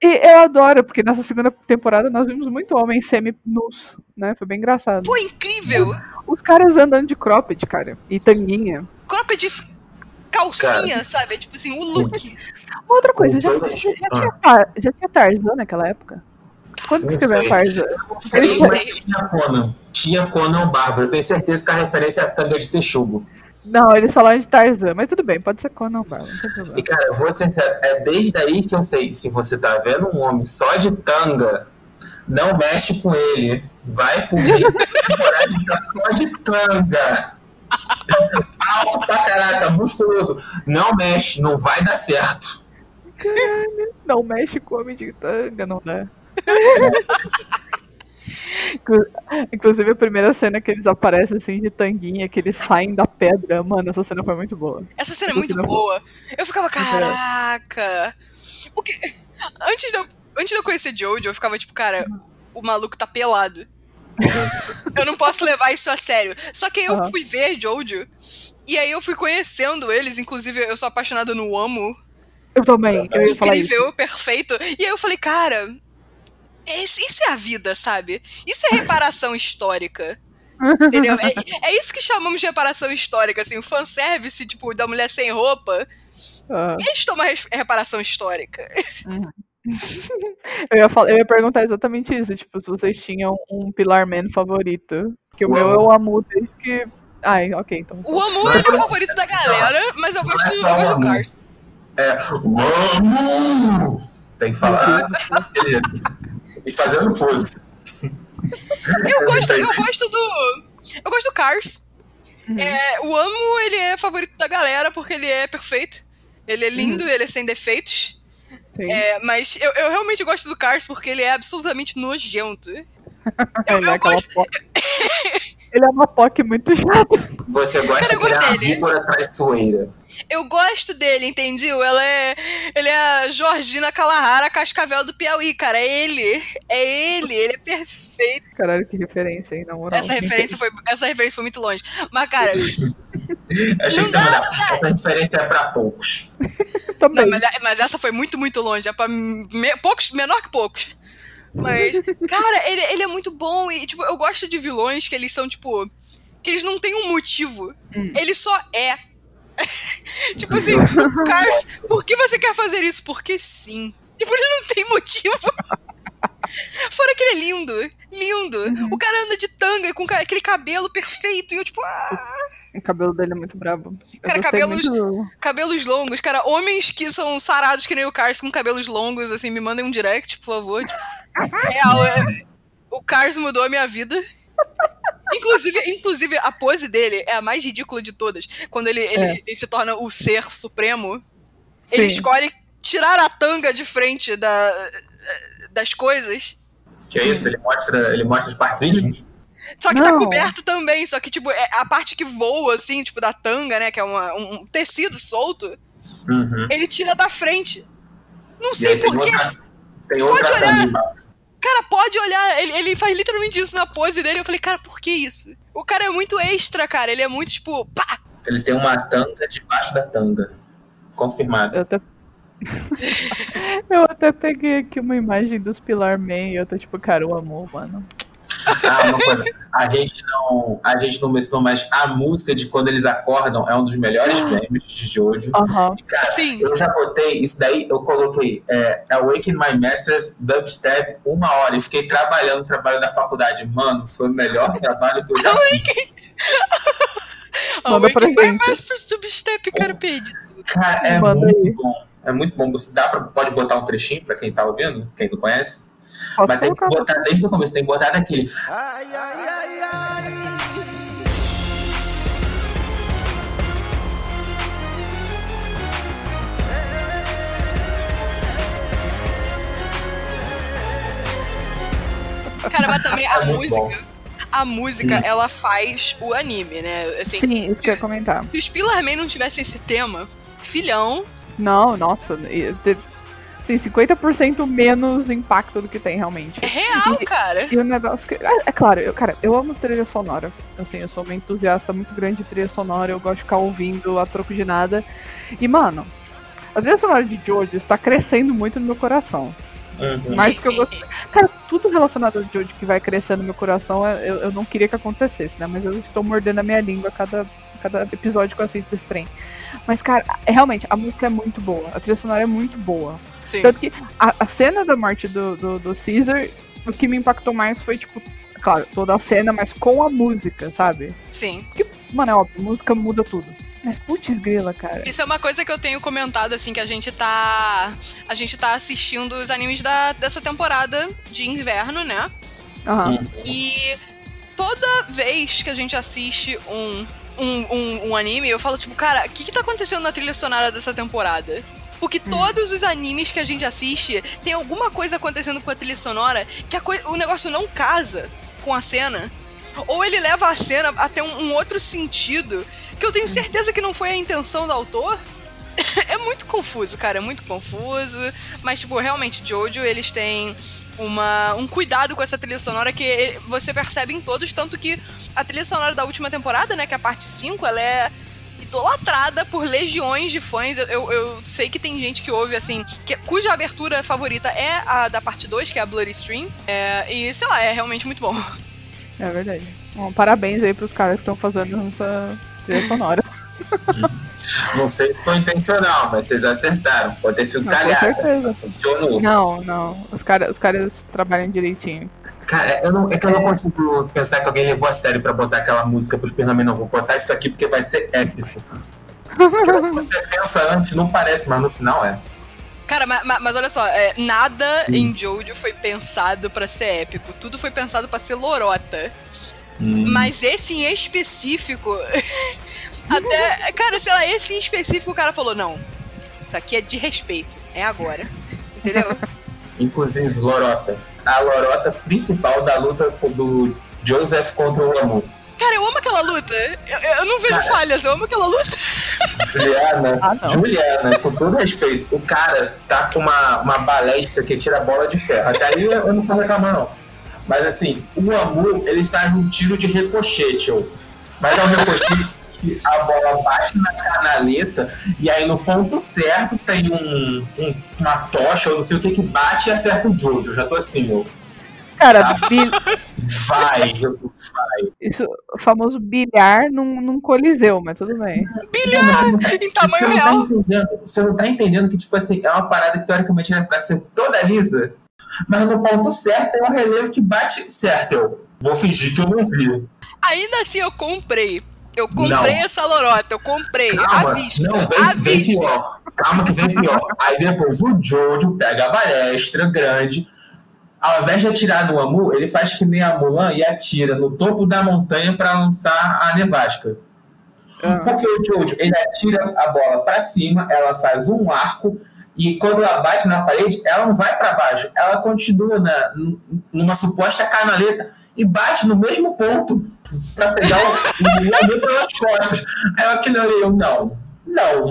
E eu adoro, porque nessa segunda temporada nós vimos muito homens semi-nus, né? Foi bem engraçado. Pô, incrível! Os caras andando de cropped, cara, e tanguinha. Cropped calcinha, sabe? É tipo assim, o look. Outra coisa, já, já, já tinha, Tar- já tinha Tarzan naquela época? Quando que escreveu. Tarzan? Sei, Eles- mas tinha Conan. Tinha Conan o Bárbaro. Eu tenho certeza que a referência é a tanga de texugo. Não, eles falaram de Tarzan, mas tudo bem, pode ser Conan tem problema. E, cara, eu vou te ser sincero, é desde aí que eu sei, se você tá vendo um homem só de tanga, não mexe com ele. Vai por mim, temporada de tá só de tanga. Alto pra caraca, musculoso. Não mexe, não vai dar certo. Não mexe com homem de tanga, não dá. Inclu- Inclusive a primeira cena que eles aparecem assim de tanguinha, que eles saem da pedra, mano, essa cena foi muito boa. Essa cena é muito cena- boa. Eu ficava, caraca. Porque antes de eu, antes de eu conhecer Jojo, eu ficava tipo, cara, o maluco tá pelado. eu não posso levar isso a sério. Só que aí eu Aham. fui ver Jojo, e aí eu fui conhecendo eles, inclusive eu sou apaixonada no Amo. Eu também, eu ia falar isso. Incrível, perfeito. E aí eu falei, cara, esse- isso é a vida, sabe? Isso é reparação histórica. Entendeu? É, é isso que chamamos de reparação histórica, assim, o fanservice, tipo, da mulher sem roupa. Ah, Isso é uma res- reparação histórica. eu, ia falar, eu ia perguntar exatamente isso, tipo, se vocês tinham um Pilar Man favorito. Que o O meu Amu. eu amo desde que. Ai, ok, então. O Amor é o favorito da galera, mas eu gosto, eu gosto do Cars. É, vamos! Tem que falar. E fazendo pose. Eu gosto, eu gosto do. Eu gosto do Cars. Uhum. É, o Amo, ele é favorito da galera porque ele é perfeito. Ele é lindo, ele é sem defeitos. Sim. É, mas eu, eu realmente gosto do Cars porque ele é absolutamente nojento. Ele eu é aquela gosto- Ele é uma POC muito chata. Você gosta Cara, eu de dele. víbora traiçoeira. Eu gosto dele, entendeu? Ela é. Ele é a Georgina Calahara Cascavel do Piauí, cara. É ele. É ele. Ele é perfeito. Caralho, que referência, hein, na moral. Essa referência foi, essa referência foi muito longe. Mas, cara, Achei que dando. Essa referência é pra poucos. Também. Não, mas, mas essa foi muito, muito longe. É pra me- poucos, menor que poucos. Mas, cara, ele, ele é muito bom e, tipo, eu gosto de vilões que eles são, tipo, que eles não têm um motivo. Hum. Ele só é. tipo assim, Cars, por que você quer fazer isso? Porque sim. Tipo, ele não tem motivo. Fora que ele é lindo. Lindo. Uhum. O cara anda de tanga e com aquele cabelo perfeito. E eu, tipo, ah, O cabelo dele é muito brabo. Cara, cabelos- muito- cabelos longos. Cara, homens que são sarados que nem o Cars com cabelos longos, assim, me mandem um direct, por favor. Tipo, Real, é- o Cars mudou a minha vida. Inclusive, inclusive, a pose dele é a mais ridícula de todas. Quando ele, ele- É. ele se torna o ser supremo, ele Sim. escolhe tirar a tanga de frente da, das coisas. Que é isso? Ele mostra, ele mostra as partes íntimas? Só que tá Não. coberto também, só que, tipo, é a parte que voa, assim, tipo, da tanga, né? Que é uma- um tecido solto, Uhum. ele tira da frente. Não E sei porquê. outra, tem outra Pode olhar. Cara, pode olhar, ele, ele faz literalmente isso na pose dele. Eu falei, cara, por que isso? O cara é muito extra, cara. Ele é muito, tipo, pá! Ele tem uma tanga debaixo da tanga. Confirmado. Eu até... eu até peguei aqui uma imagem dos Pilar Man e eu tô tipo, cara, o amor, mano. Ah. A gente não, a gente não mencionou, mas a música de quando eles acordam é um dos melhores prêmios de Jojo. Aham. Cara, Sim. eu já botei isso daí, eu coloquei é, Awaken My Masters Dubstep uma hora e fiquei trabalhando no trabalho da faculdade. Mano, foi o melhor trabalho que eu já fiz. Manda pra Awaken My gente. Master Substep, cara, perdi. Cara, é Manda muito aí. bom. É muito bom. Você dá pra, pode botar um trechinho pra quem tá ouvindo, quem não conhece. Posso Mas tem que botar desde o começo, tem que botar daquele. Ai, ai, ai, ai. Cara, mas também a É bom. música. A música, Sim. ela faz o anime, né? Assim, Sim, isso que eu ia comentar. se os Pillarman não tivessem esse tema, filhão. Não, nossa, sim, 50% menos impacto do que tem realmente. É real, E- cara. E o negócio que. É, é claro, eu, cara, eu amo trilha sonora. Assim, eu sou uma entusiasta muito grande de trilha sonora, eu gosto de ficar ouvindo a troco de nada. E, mano, a trilha sonora de Jojo está crescendo muito no meu coração. Uhum. Mais do que eu gosto. Cara, tudo relacionado ao Jojo que vai crescendo no meu coração, eu, eu não queria que acontecesse, né? Mas eu estou mordendo a minha língua a cada, cada episódio que eu assisto desse trem. Mas, cara, realmente, a música é muito boa. A trilha sonora é muito boa. Sim. Tanto que a, a cena da morte do, do, do Caesar, o que me impactou mais foi, tipo, claro, toda a cena, mas com a música, sabe? Sim. Mano, é óbvio, música muda tudo. Mas putz grila, cara. Isso é uma coisa que eu tenho comentado, assim, que a gente tá. A gente tá assistindo os animes da, dessa temporada de inverno, né? Aham. Hum. E toda vez que a gente assiste um, um, um, um anime, eu falo, tipo, cara, o que, que tá acontecendo na trilha sonora dessa temporada? Porque todos os animes que a gente assiste tem alguma coisa acontecendo com a trilha sonora que a coi- o negócio não casa com a cena. Ou ele leva a cena a ter um, um outro sentido que eu tenho certeza que não foi a intenção do autor. é muito confuso, cara, é muito confuso. Mas, tipo, realmente, Jojo, eles têm uma, um cuidado com essa trilha sonora que ele- você percebe em todos, tanto que a trilha sonora da última temporada, né, que é a parte 5, ela é idolatrada por legiões de fãs. Eu, eu, eu sei que tem gente que ouve, assim, que- cuja abertura favorita é a da parte 2, que é a Bloody Stream. É, e, sei lá, é realmente muito bom. É verdade. Bom, parabéns aí pros caras que estão fazendo essa trilha sonora. Não sei se foi intencional, mas vocês acertaram. Pode ter sido Não, com cagada. certeza. Funcionou. Não, não. Os caras os caras trabalham direitinho. Cara, eu não, é que eu não consigo pensar que alguém levou a sério pra botar aquela música pros Pirramen. Não, vou botar isso aqui porque vai ser épico. Você pensa antes, não parece, mas no final é. Cara, ma- ma- mas, olha só, é, nada em Jojo foi pensado pra ser épico. Tudo foi pensado pra ser lorota. Hum. Mas esse em específico. até. Cara, sei lá, esse em específico o cara falou: não, isso aqui é de respeito. É agora. Entendeu? Inclusive, Lorota. A Lorota principal da luta do Joseph contra o Amor. cara, eu amo aquela luta. Eu, eu não vejo Cara. falhas, eu amo aquela luta. Juliana, Ah. Juliana, com todo respeito, o cara tá com uma, uma balestra que tira a bola de ferro. Até aí eu não vou reclamar, não. Mas assim, o Amu, ele faz um tiro de ricochete, ó. Mas é um ricochete a bola bate na canaleta e aí no ponto certo tem um, um- uma tocha ou não sei o que que bate e acerta o Jojo. Eu já tô assim, ó. Cara, bi- Vai, vai. isso, o famoso bilhar num, num coliseu, mas tudo bem. Bilhar em tamanho você real. Não tá entendendo, você não tá entendendo que, tipo assim, é uma parada que teoricamente era pra ser toda lisa, mas no ponto certo é um relevo que bate certo. Eu vou fingir que eu não vi. Ainda assim eu comprei. Eu comprei Não. essa lorota, eu comprei. à Calma, vista. não, à vem, vem vista. pior. Calma que vem pior. Aí depois o Jojo pega a balestra grande, ao invés de atirar no Amu, ele faz que nem a Mulan e atira no topo da montanha pra lançar a nevasca. Ah, Porque o Jojo, ele atira a bola pra cima, ela faz um arco, e quando ela bate na parede, ela não vai pra baixo, ela continua na, numa suposta canaleta e bate no mesmo ponto pra pegar o, Amu pelas costas. Aí eu aquele eu, não, não,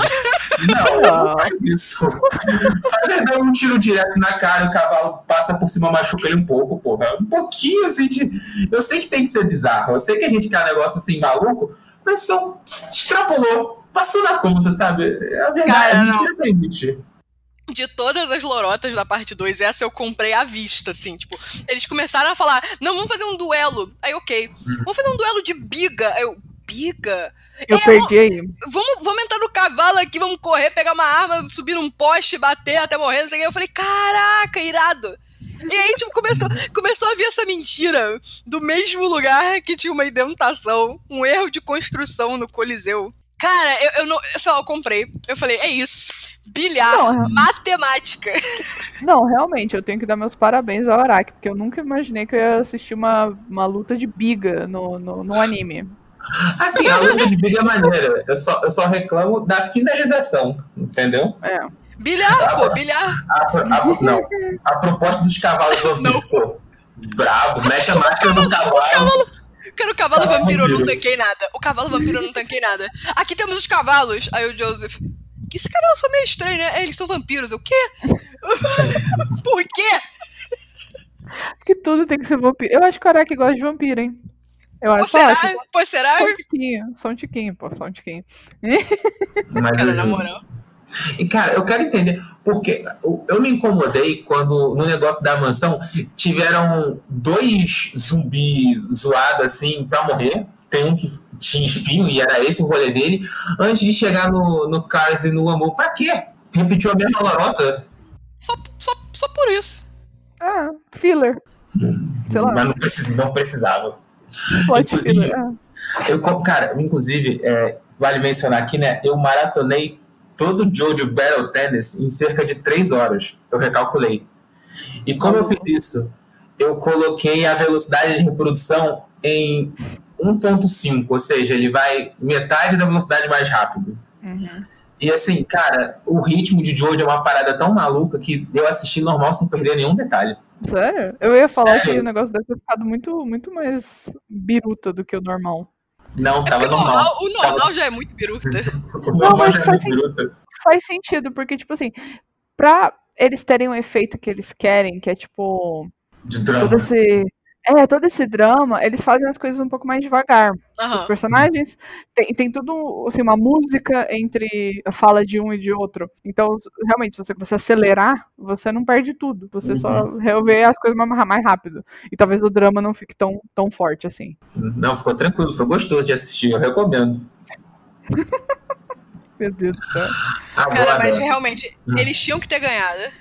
não, não faz isso. Faz dar um tiro direto na cara, o cavalo passa por cima, machuca ele um pouco, porra. Um pouquinho assim de. Eu sei que tem que ser bizarro, eu sei que a gente quer um negócio assim maluco, mas só extrapolou, passou na conta, sabe? É a verdade, Cara, a gente não. De todas as lorotas da parte 2, essa eu comprei à vista, assim, tipo, eles começaram a falar, não, vamos fazer um duelo. Aí, ok. Vamos fazer um duelo de biga. Aí eu, biga? eu É, perdi. Vamos, vamos entrar no cavalo aqui, vamos correr, pegar uma arma, subir num poste, bater até morrer, não sei o que. Eu falei, caraca, irado. E aí, tipo, começou, começou a vir essa mentira do mesmo lugar que tinha uma indentação, um erro de construção no Coliseu. Cara, eu, eu não. Só, eu comprei. Eu falei, é isso. Bilhar, Não, matemática. Não, realmente, eu tenho que dar meus parabéns ao Araki, porque eu nunca imaginei que eu ia assistir uma, uma luta de biga no, no, no anime. Assim, a luta de briga é maneira. Eu só, eu só reclamo da finalização, entendeu? É. Bilhar, pô, bilhar. A, a- não. A proposta dos cavalos vampiros, pô. Brabo, mete a máscara no cavalo. Cara, o cavalo vampiro eu não tanquei nada. O cavalo vampiro eu não tanquei nada. Aqui temos os cavalos. Aí o Joseph. Que esse canal são meio estranho, né? É, Eles são vampiros. O quê? Por quê? Porque tudo tem que ser vampiro. Eu acho que o Araki gosta de vampiro, hein? Eu Pô, acho será? fácil. Pô, será? Só um tiquinho, só um tiquinho, pô, só um tiquinho. Mas Cara, na moral. E, cara, eu quero entender, porque eu- me incomodei quando no negócio da mansão tiveram dois zumbi zoados assim pra morrer. Tem um que tinha espinho e era esse o rolê dele. Antes de chegar no, no Cars e no Amor, pra quê? Repetiu a mesma lorota. Só, só, só por isso. Ah, filler. Sei lá, Mas não, precis- não precisava. inclusive- filler. Ah. Eu, cara, inclusive, é, vale mencionar aqui, né? Eu maratonei todo o Jojo Battle Tennis em cerca de três horas. Eu recalculei. E como eu fiz isso? Eu coloquei a velocidade de reprodução em 1.5, ou seja, ele vai metade da velocidade mais rápido. Uhum. E assim, cara, o ritmo de Jojo é uma parada tão maluca que eu assisti normal sem perder nenhum detalhe. Sério? Eu ia falar Sério? que o negócio deve ter ficado muito, muito mais biruta do que o normal. Não, É tava normal. normal, o normal já é muito biruta. O normal mas já é faz muito bruto. Faz sentido, porque, tipo assim, pra eles terem o efeito que eles querem, que é tipo. De Todo drama. esse. É, todo esse drama, eles fazem as coisas um pouco mais devagar. Os Aham. personagens tem, tem tudo, assim, uma música entre a fala de um e de outro. Então, realmente, se você, você acelerar, você não perde tudo. Você só resolver as coisas mais, mais rápido. E talvez o drama não fique tão, tão forte assim. Não, ficou tranquilo, foi gostoso de assistir, eu recomendo. Meu Deus do céu. Agora, Cara, mas realmente, Hum. eles tinham que ter ganhado.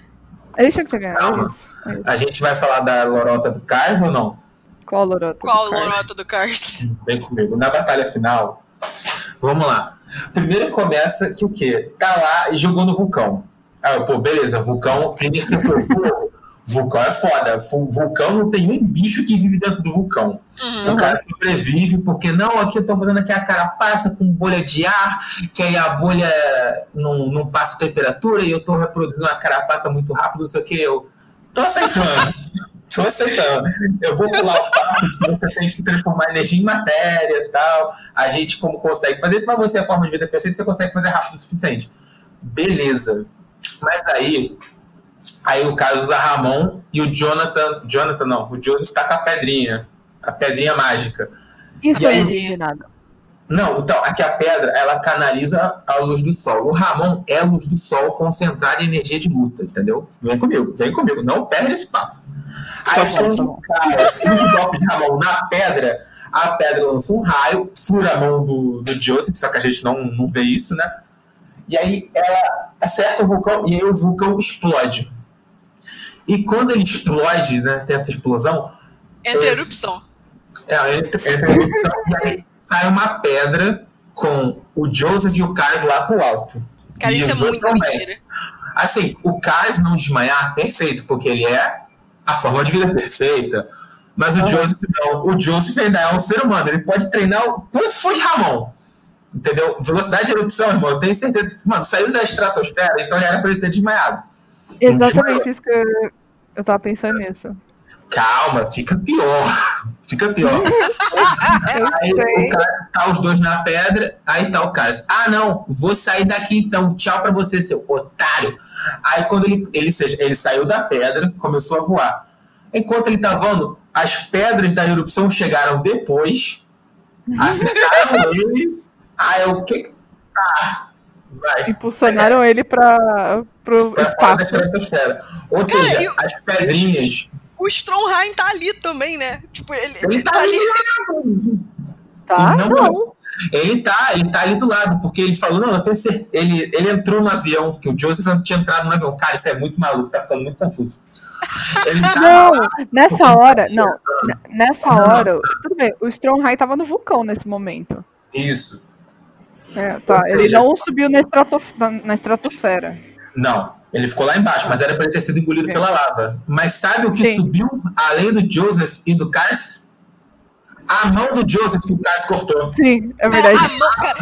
Eles tinham que ter ganhado Calma. isso. É isso. a gente vai falar da lorota do Cars ou não? Qual Lorota? Qual lorota do Cars? Vem comigo. Na batalha final, vamos lá. Primeiro começa que o quê? Tá lá e jogou no vulcão. Ah, pô, beleza, vulcão tem que ser fogo. Vulcão é foda. Vulcão não tem um bicho que vive dentro do vulcão. Uhum. O cara sobrevive porque, não, aqui eu tô fazendo aqui a carapaça com bolha de ar, que aí a bolha não, não passa temperatura e eu tô reproduzindo uma carapaça muito rápido, não sei o que. Eu tô aceitando. tô aceitando. Eu vou pular o fato que você tem que transformar energia em matéria e tal. A gente, como consegue fazer isso, mas você, a forma de vida perfeita, você consegue fazer rápido o suficiente. Beleza. Mas aí, aí o caso usa Ramon e o Jonathan. Jonathan não, o Joseph tá com a pedrinha. A pedrinha mágica. Isso E aí nada. Não, então, aqui a pedra, ela canaliza a luz do sol. O Ramon é a luz do sol concentrada em energia de luta, entendeu? Vem comigo, vem comigo, não perde esse papo. Aí quando o cara segura o golpe de Ramon na pedra, a pedra lança um raio, fura a mão do, do Joseph, só que a gente não, não vê isso, né? E aí ela acerta o vulcão e aí o vulcão explode. E quando ele explode, né, tem essa explosão, Entra erupção. é, entra, entra a erupção e aí sai uma pedra com o Joseph e o Cars lá pro alto. Cara, E isso é muita também. mentira. Assim, o Cars não desmaiar, perfeito, porque ele é a forma de vida perfeita. Mas o Aham. Joseph não. O Joseph ainda é um ser humano. Ele pode treinar o Kung Fu de Ramon. Entendeu? Velocidade de erupção, irmão. Eu tenho certeza que, mano, saiu da estratosfera, então já era pra ele ter desmaiado. Exatamente isso que eu, eu tava pensando nisso. Calma, fica pior. Fica pior. aí o cara tá os dois na pedra, aí tá o cara. Ah, não, vou sair daqui então. Tchau pra você, seu otário. Aí quando ele, ele, ele saiu da pedra, começou a voar. Enquanto ele tá voando, as pedras da erupção chegaram depois, acertaram ele. Aí o que. Ah, vai. Impulsionaram ele pra, pro Pra fora da espaço. estratosfera. Ou Cara, seja, e o- as pedrinhas. O Stromheim tá ali também, né? Tipo, ele, Ele ele tá tá ali. Tá? Não, Não. Ele tá, ele tá ali do lado, porque ele falou, não, eu tenho certeza. Ele, ele entrou no avião, que o Joseph não tinha entrado no avião. Cara, isso é muito maluco, tá ficando muito confuso. Tá Não, nessa hora, não. n- Nessa hora, tudo bem, o Stromheim tava no vulcão nesse momento. Isso. É, tá, Ou ele seja- não subiu na, estratof- na- na estratosfera. Não, ele ficou lá embaixo, mas era pra ele ter sido engolido pela lava. Mas sabe o que Sim. subiu além do Joseph e do Cars? A mão do Joseph que o Cars cortou. Sim, é verdade. a mão- cara,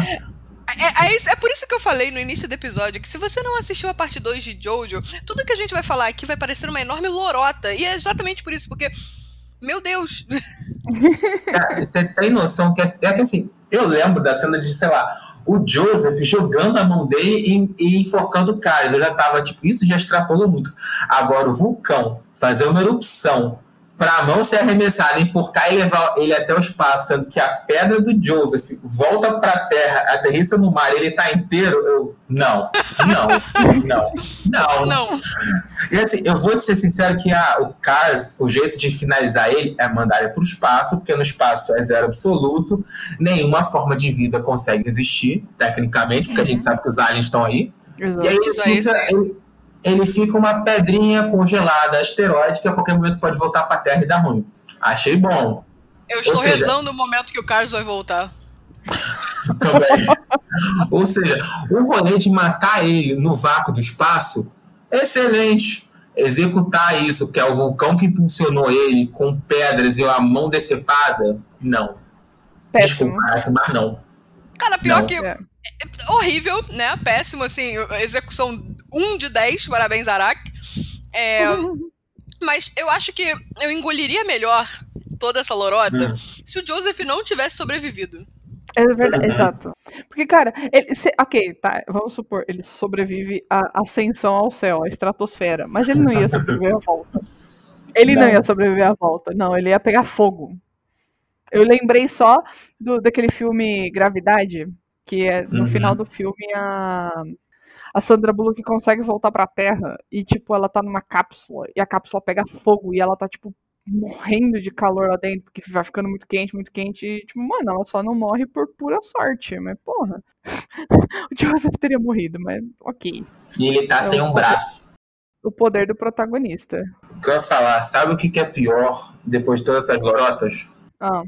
é, é isso- é por isso que eu falei no início do episódio que se você não assistiu a parte 2 de Jojo, tudo que a gente vai falar aqui vai parecer uma enorme lorota. E é exatamente por isso, porque. Meu Deus! Cara, você tem noção que é, é que assim, eu lembro da cena de, sei lá, o Joseph jogando a mão dele e, e enforcando o Cars. Eu já tava, tipo, isso já extrapolou muito. Agora, o vulcão fazer uma erupção pra a mão ser arremessada, enforcar e levar ele até o espaço, sendo que a pedra do Joseph volta pra terra, aterrissa no mar, ele tá inteiro, eu. Não, não, não, não. Não! E assim, eu vou te ser sincero que ah, o Cars, o jeito de finalizar ele é mandar ele pro espaço, porque no espaço é zero absoluto, nenhuma forma de vida consegue existir, tecnicamente, porque a gente sabe que os aliens estão aí. E aí Exato. ele, Isso aí, fica, isso ele, ele fica uma pedrinha congelada, asteroide, que a qualquer momento pode voltar pra Terra e dar ruim. Achei bom Eu estou seja- rezando o momento que o Carlos vai voltar. também. Ou seja, o rolê de matar ele no vácuo do espaço, excelente. Executar isso, que é o vulcão que impulsionou ele com pedras e a mão decepada, não. Péssimo. Desculpa, mas não. Cara, pior Não. que. É. horrível, né? Péssimo, assim, execução 1 de 10, parabéns, Arak. É, mas eu acho que eu engoliria melhor toda essa lorota Hum. se o Joseph não tivesse sobrevivido. É verdade, Uhum. exato. Porque, cara, ele, se- ok, tá, vamos supor, ele sobrevive à ascensão ao céu, à estratosfera, mas ele não ia sobreviver à volta. Ele não, Não. ia sobreviver à volta, não, ele ia pegar fogo. Eu lembrei só do, daquele filme Gravidade, que é no Uhum. final do filme a, a Sandra Bullock consegue voltar pra Terra e, tipo, ela tá numa cápsula e a cápsula pega fogo e ela tá, tipo, morrendo de calor lá dentro, porque vai ficando muito quente, muito quente, e, tipo, mano, ela só não morre por pura sorte, mas, porra. o Joseph teria morrido, mas ok. E ele tá sem um braço. O poder do protagonista. O que eu ia falar, sabe o que, é pior depois de todas essas lorotas? Ah,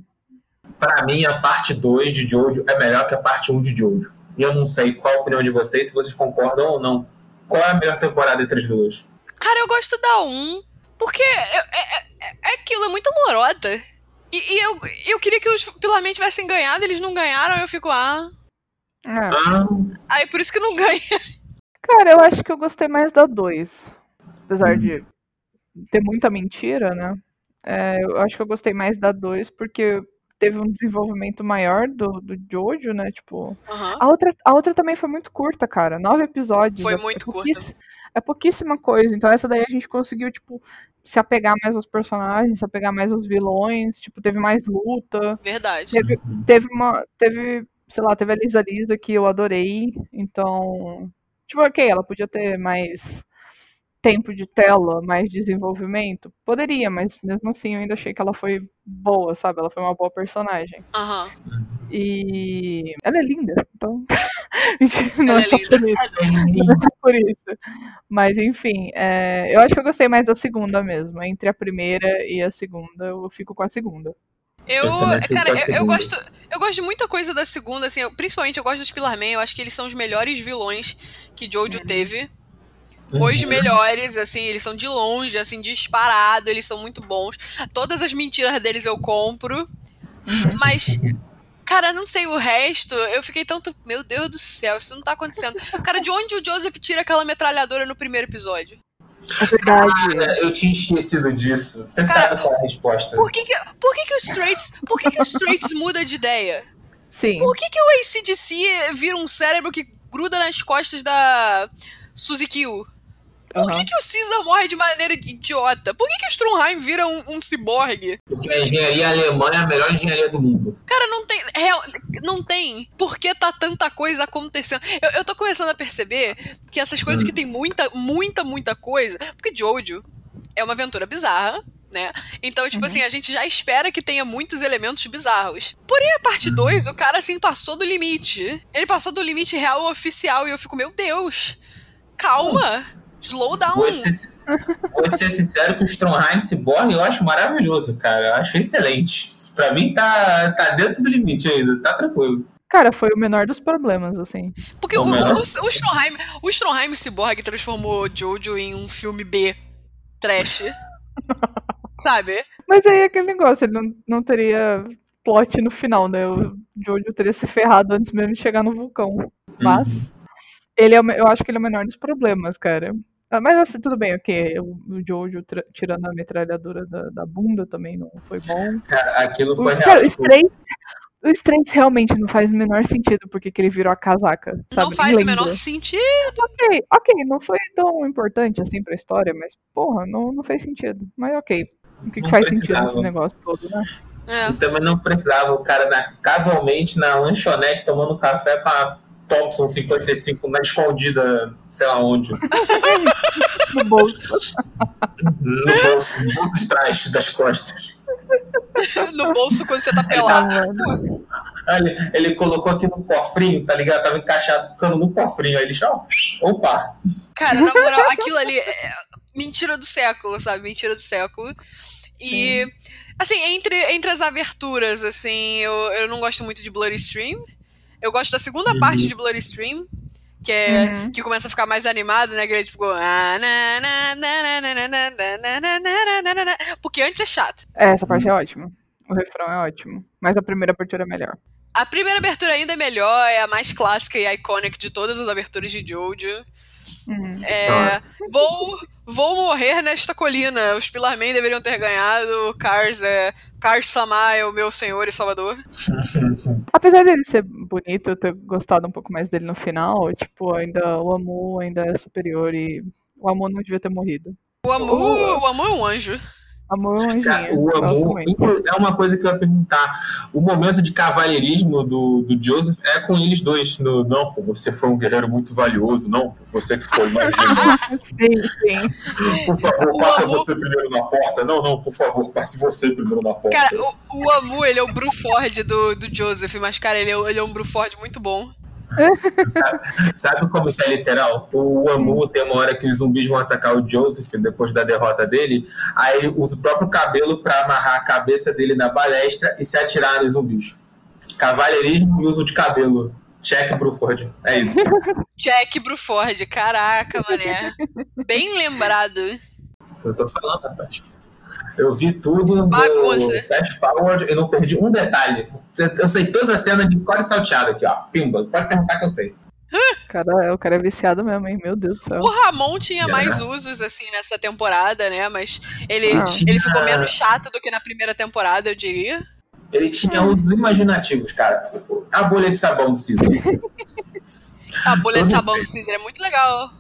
Pra mim, a parte 2 de Jojo é melhor que a parte 1 de Jojo. E eu não sei qual a opinião de vocês, se vocês concordam ou não. Qual é a melhor temporada entre as duas? Cara, eu gosto da 1, porque é, é- é- é aquilo, é muita lorota. E, e eu, eu queria que os Pilarmente tivessem ganhado, eles não ganharam, eu fico, ah. é. Ah, Aí por isso que não ganha. Cara, eu acho que eu gostei mais da 2. Apesar de ter muita mentira, né? É, eu acho que eu gostei mais da 2 porque teve um desenvolvimento maior do, do Jojo, né? Tipo. Aham. A outra, a outra também foi muito curta, cara. Nove episódios. Foi é- muito é curta. É pouquíssima coisa. Então essa daí a gente conseguiu, tipo, se apegar mais aos personagens, se apegar mais aos vilões. Tipo, teve mais luta. Verdade. Teve, teve uma. Teve, sei lá, teve a Lisa Lisa que eu adorei. Então. Tipo, ok, ela podia ter mais. Tempo de tela, mais desenvolvimento? Poderia, mas mesmo assim eu ainda achei que ela foi boa, sabe? Ela foi uma boa personagem. Aham. E ela é linda, então. não Ela é é só linda. por isso. Não é só por isso. Mas enfim, é, eu acho que eu gostei mais da segunda mesmo. Entre a primeira e a segunda, eu fico com a segunda. Eu, Eu cara, eu, eu gosto, eu gosto de muita coisa da segunda, assim, eu- principalmente eu gosto dos Pillar Man, eu acho que eles são os melhores vilões que Jojo teve. Os melhores, assim, eles são de longe, assim, disparado, eles são muito bons. Todas as mentiras deles eu compro. Mas, cara, não sei o resto, eu fiquei tanto. Meu Deus do céu, isso não tá acontecendo. Cara, de onde o Joseph tira aquela metralhadora no primeiro episódio? É verdade. Eu tinha esquecido disso. Você Cara, sabe qual é a resposta. Por que que, por que, que os Straits. Por que, que os Straits muda de ideia? Sim. Por que, que o ACDC vira um cérebro que gruda nas costas da Suzy Kill? Por que, Aham. que o Caesar morre de maneira idiota? Por que, que o Strunheim vira um, um ciborgue? Porque a engenharia alemã é a melhor engenharia do mundo. Cara, não tem. Real, não tem. Por que tá tanta coisa acontecendo? Eu, eu tô começando a perceber que essas coisas que tem muita, muita, muita coisa. Porque Jojo é uma aventura bizarra. Né? Então, tipo assim, a gente já espera que tenha muitos elementos bizarros. Porém, a parte 2, o cara, assim, passou do limite. Ele passou do limite real oficial e eu fico, meu Deus, calma, slow down. Vou ser, vou ser sincero que o Stromheim Cyborg eu acho maravilhoso, cara. Eu acho excelente. Pra mim tá, tá dentro do limite ainda, tá tranquilo. Cara, foi o menor dos problemas, assim. Porque o, Não, não. o, o Stromheim, o Stromheim Cyborg transformou Jojo em um filme B trash. Sabe? Mas aí é aquele negócio, ele não, não teria plot no final, né? O Jojo teria se ferrado antes mesmo de chegar no vulcão. Mas ele é, o eu acho que ele é o menor dos problemas, cara. Ah, Mas assim, tudo bem, ok. O, o Jojo tirando a metralhadora da, da bunda também não foi bom. Cara, aquilo foi O, real. cara, o tipo, Straits, o Straits realmente não faz o menor sentido porque que ele virou a casaca, sabe? Não faz o menor sentido. Ok, ok, não foi tão importante assim pra história, mas porra, não, não fez sentido. Mas ok. O que, que faz sentido nesse negócio todo, né? É. E também não precisava, o cara na- casualmente na lanchonete tomando café com a Thompson 55 na escondida, sei lá onde, No bolso. no bolso, no bolso de trás das costas. No bolso quando você tá pelado. Aí Ele, ele colocou aqui no cofrinho, tá ligado? Tava encaixado, ficando no cofrinho. Aí ele, ó, opa, Cara, na moral, aquilo ali é mentira do século, sabe? Mentira do século. E, assim, entre, entre as aberturas, assim, eu, eu não gosto muito de Bloody Stream. Eu gosto da segunda uhum. parte de Bloody Stream, que, é, uhum. que começa a ficar mais animado, né? Que ele tipo. Porque antes é chato. É, essa parte é ótima. O refrão é ótimo. Mas a primeira abertura é melhor. A primeira abertura ainda é melhor, é a mais clássica e icônica de todas as aberturas de Jojo. Uhum. É, vou, vou morrer nesta colina. Os Pilar Man deveriam ter ganhado. Cars é. Cars Sama é o meu senhor e salvador. Apesar dele ser bonito, eu ter gostado um pouco mais dele no final, tipo, ainda o Amu ainda é superior e o Amu não devia ter morrido. O Amu, o Amu é um anjo. É um anjinho. o amor. muito. É uma coisa que eu ia perguntar. O momento de cavalheirismo do, do Joseph é com eles dois. No, não, pô, você foi um guerreiro muito valioso. Não, pô, você que foi mais Sim, sim. Por favor, O passa amor- você primeiro na porta. Não, não, por favor, passe você primeiro na porta. Cara, o, o Amu, ele é o Bruford do, do Joseph, mas, cara, ele é, ele é um Bruford muito bom. Sabe, sabe como isso é literal? O Amu tem uma hora que os zumbis vão atacar o Joseph depois da derrota dele. Aí ele usa o próprio cabelo pra amarrar a cabeça dele na balestra e se atirar nos zumbis. Cavalheirismo e uso de cabelo. Check Bruford. É isso. Jack Bruford, caraca, mané. Bem lembrado. Eu tô falando, rapaz. Eu vi tudo no. Fast Forward e não perdi um detalhe. Eu sei todas as cenas de core salteado aqui, ó. Pimba. Pode perguntar que eu sei. Cara, o cara é viciado mesmo, hein? Meu Deus do céu. O Ramon tinha É. mais usos, assim, nessa temporada, né? Mas ele, Ah. ele ficou menos chato do que na primeira temporada, eu diria. Ele tinha usos imaginativos, cara. A bolha de sabão do Caesar. A bolha de sabão do Caesar é muito legal.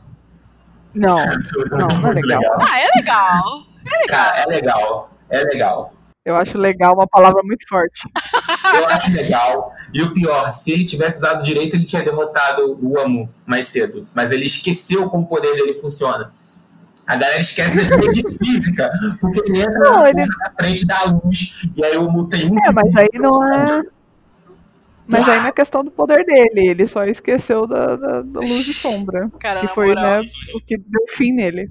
Não, não é Muito legal. Ah, é legal. Cara, é legal. É legal. Eu acho legal uma palavra muito forte. Eu acho legal. E o pior, se ele tivesse usado direito, ele tinha derrotado o Amu mais cedo. Mas ele esqueceu como o poder dele funciona. A galera esquece das leis de física, porque ele entra Não, na, ele- na frente da luz, e aí o Mu tem um É, mas aí não é. Mas aí não é questão do poder dele, ele só esqueceu da, da- da luz e sombra. Cara, que na foi, moral. né, o que deu fim nele.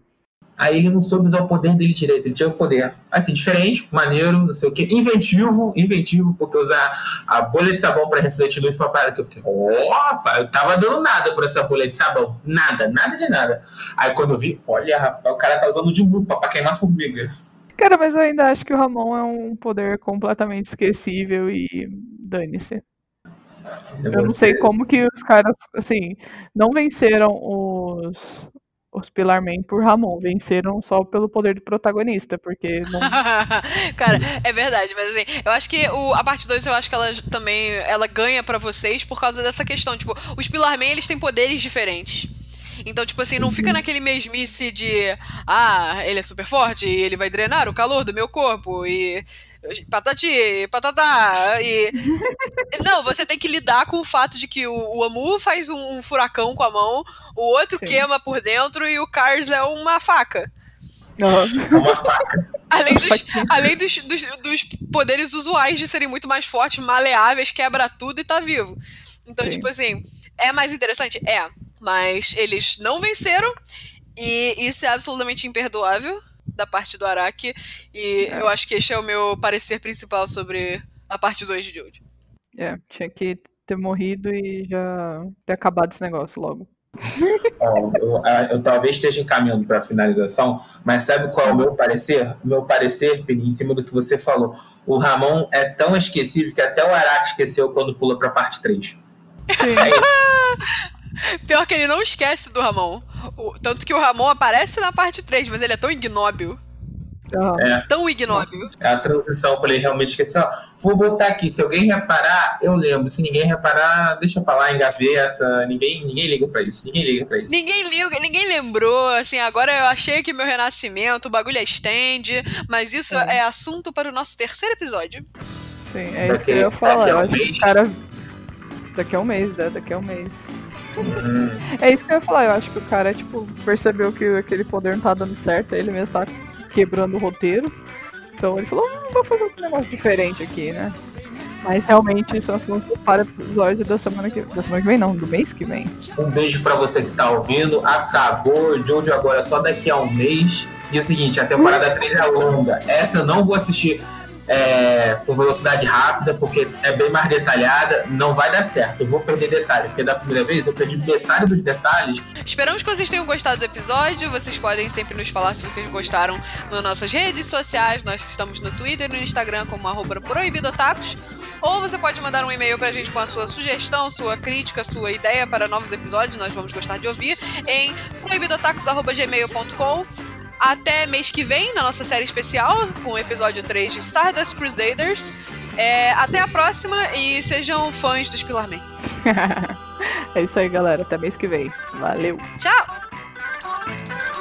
Aí ele não soube usar o poder dele direito. Ele tinha o poder, assim, diferente, maneiro, não sei o quê. Inventivo, inventivo, porque usar a bolha de sabão pra refletir luz foi uma parada que eu fiquei, opa, eu tava dando nada por essa bolha de sabão. Nada, nada de nada. Aí quando eu vi, olha, rapaz, o cara tá usando de lupa pra queimar formiga. Cara, mas eu ainda acho que o Ramon é um poder completamente esquecível e dane-se. Eu não sei como que os caras, assim, não venceram os, os Pilar Man por Ramon, venceram só pelo poder do protagonista, porque não. Cara, é verdade, mas assim, eu acho que o, a parte 2 eu acho que ela também ela ganha pra vocês por causa dessa questão. Tipo, os Pilarman eles têm poderes diferentes. Então, tipo assim, não fica naquele mesmice de ah, ele é super forte e ele vai drenar o calor do meu corpo e patati, patatá e não, você tem que lidar com o fato de que o, o Amu faz um, um furacão com a mão, o outro Sim. queima por dentro e o Cars é uma faca. É uma faca. Além, dos, além dos, dos, dos poderes usuais de serem muito mais fortes, maleáveis, quebra tudo e tá vivo. Então, Sim. tipo assim, é mais interessante? É. Mas eles não venceram. E isso é absolutamente imperdoável da parte do Araki. E É. eu acho que este é o meu parecer principal sobre a parte 2 de Jojo. É, tinha que ter morrido e já ter acabado esse negócio logo. Ó, eu, a- eu talvez esteja encaminhando para a finalização, mas sabe qual é o meu parecer? O meu parecer, Pini, em cima do que você falou. O Ramon é tão esquecível que até o Araki esqueceu quando pula para a parte 3. Sim. Pior que ele não esquece do Ramon. O- tanto que o Ramon aparece na parte 3, mas ele é tão ignóbil. Aham. Tão ignóbil. É a transição para ele realmente esquecer. Ó, vou botar aqui, se alguém reparar, eu lembro. Se ninguém reparar, deixa pra lá em gaveta. Ninguém, ninguém liga pra isso. Ninguém liga pra isso. Ninguém liga, ninguém lembrou, assim, agora eu achei que meu renascimento, o bagulho é stand, mas isso É. é assunto para o nosso terceiro episódio. Sim, é isso Daqui- que eu ia falar. daqui a um acho que mês. cara. Daqui a um mês, né? Daqui a um mês. É isso que eu ia falar. Eu acho que o cara, tipo, percebeu que aquele poder não tá dando certo. Ele mesmo tá quebrando o roteiro. Então ele falou: hum, vou fazer um negócio diferente aqui, né? Mas realmente isso é um assunto para o episódio da semana que Da semana que vem, não, do mês que vem. Um beijo pra você que tá ouvindo. Acabou. Jojo agora só daqui a um mês. E é o seguinte, a temporada 3 é longa. Essa eu não vou assistir é, com velocidade rápida, porque é bem mais detalhada. Não vai dar certo. Eu vou perder detalhe. Porque da primeira vez eu perdi metade dos detalhes. Esperamos que vocês tenham gostado do episódio. Vocês podem sempre nos falar se vocês gostaram nas nossas redes sociais. Nós estamos no Twitter e no Instagram como arroba proibidotacos. Ou você pode mandar um e-mail pra gente com a sua sugestão, sua crítica, sua ideia para novos episódios. Nós vamos gostar de ouvir em proibidotacos.gmail.com. Até mês que vem, na nossa série especial, com o episódio 3 de Stardust Crusaders. É, até a próxima e sejam fãs dos Pilarman. é isso aí, galera. Até mês que vem. Valeu. Tchau!